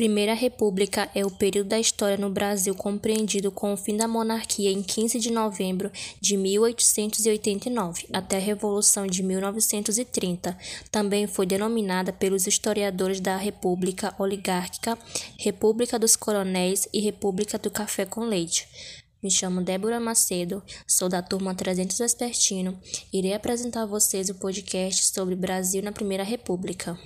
Primeira República é o período da história no Brasil compreendido com o fim da monarquia em 15 de novembro de 1889 até a Revolução de 1930. Também foi denominada pelos historiadores da República Oligárquica, República dos Coronéis e República do Café com Leite. Me chamo Débora Macedo, sou da turma 300 Vespertino. Irei apresentar a vocês o podcast sobre Brasil na Primeira República.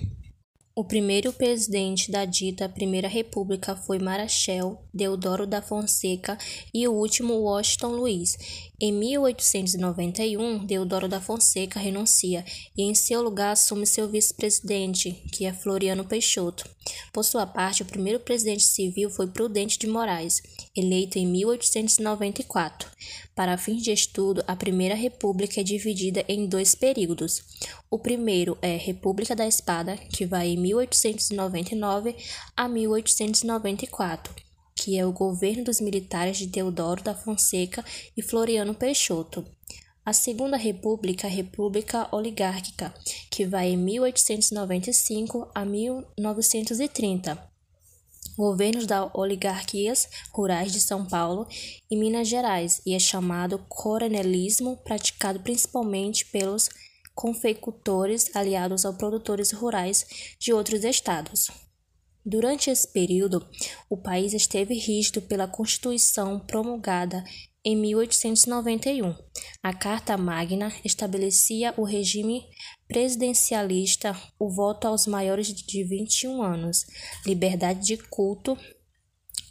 O primeiro presidente da dita Primeira República foi Marechal Deodoro da Fonseca e o último Washington Luiz. Em 1891, Deodoro da Fonseca renuncia e em seu lugar assume seu vice-presidente, que é Floriano Peixoto. Por sua parte, o primeiro presidente civil foi Prudente de Moraes, eleito em 1894. Para fins de estudo, a Primeira República é dividida em dois períodos. O primeiro é República da Espada, que vai em 1899 a 1894 que é o governo dos militares de Teodoro da Fonseca e Floriano Peixoto. A Segunda República, a República Oligárquica, que vai em 1895 a 1930. Governos da oligarquias rurais de São Paulo e Minas Gerais e é chamado coronelismo, praticado principalmente pelos confeicultores aliados aos produtores rurais de outros estados. Durante esse período, o país esteve rígido pela Constituição promulgada em 1891. A Carta Magna estabelecia o regime presidencialista, o voto aos maiores de 21 anos, liberdade de culto,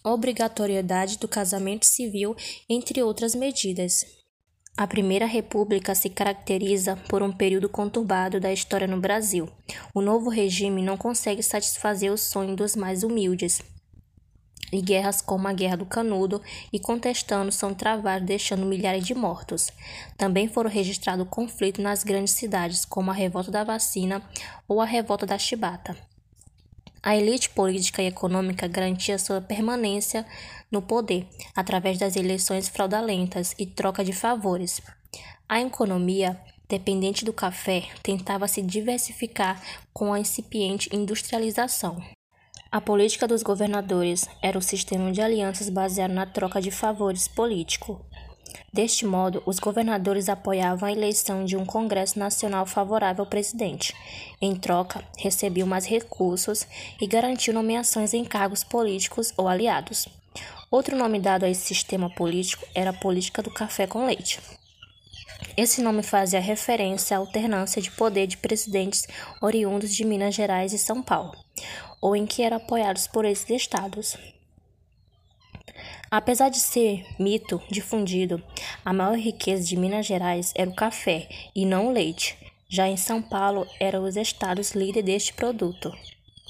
obrigatoriedade do casamento civil, entre outras medidas. A Primeira República se caracteriza por um período conturbado da história no Brasil. O novo regime não consegue satisfazer o sonho dos mais humildes. E guerras como a Guerra do Canudo e Contestando são travadas, deixando milhares de mortos. Também foram registrados conflitos nas grandes cidades, como a Revolta da Vacina ou a Revolta da Chibata. A elite política e econômica garantia sua permanência no poder através das eleições fraudulentas e troca de favores. A economia, dependente do café, tentava se diversificar com a incipiente industrialização. A política dos governadores era o sistema de alianças baseado na troca de favores político. Deste modo, os governadores apoiavam a eleição de um Congresso Nacional favorável ao presidente. Em troca, recebiam mais recursos e garantiam nomeações em cargos políticos ou aliados. Outro nome dado a esse sistema político era a política do café com leite. Esse nome fazia referência à alternância de poder de presidentes oriundos de Minas Gerais e São Paulo, ou em que eram apoiados por esses estados. Apesar de ser mito difundido, a maior riqueza de Minas Gerais era o café e não o leite. Já em São Paulo, eram os estados líderes deste produto.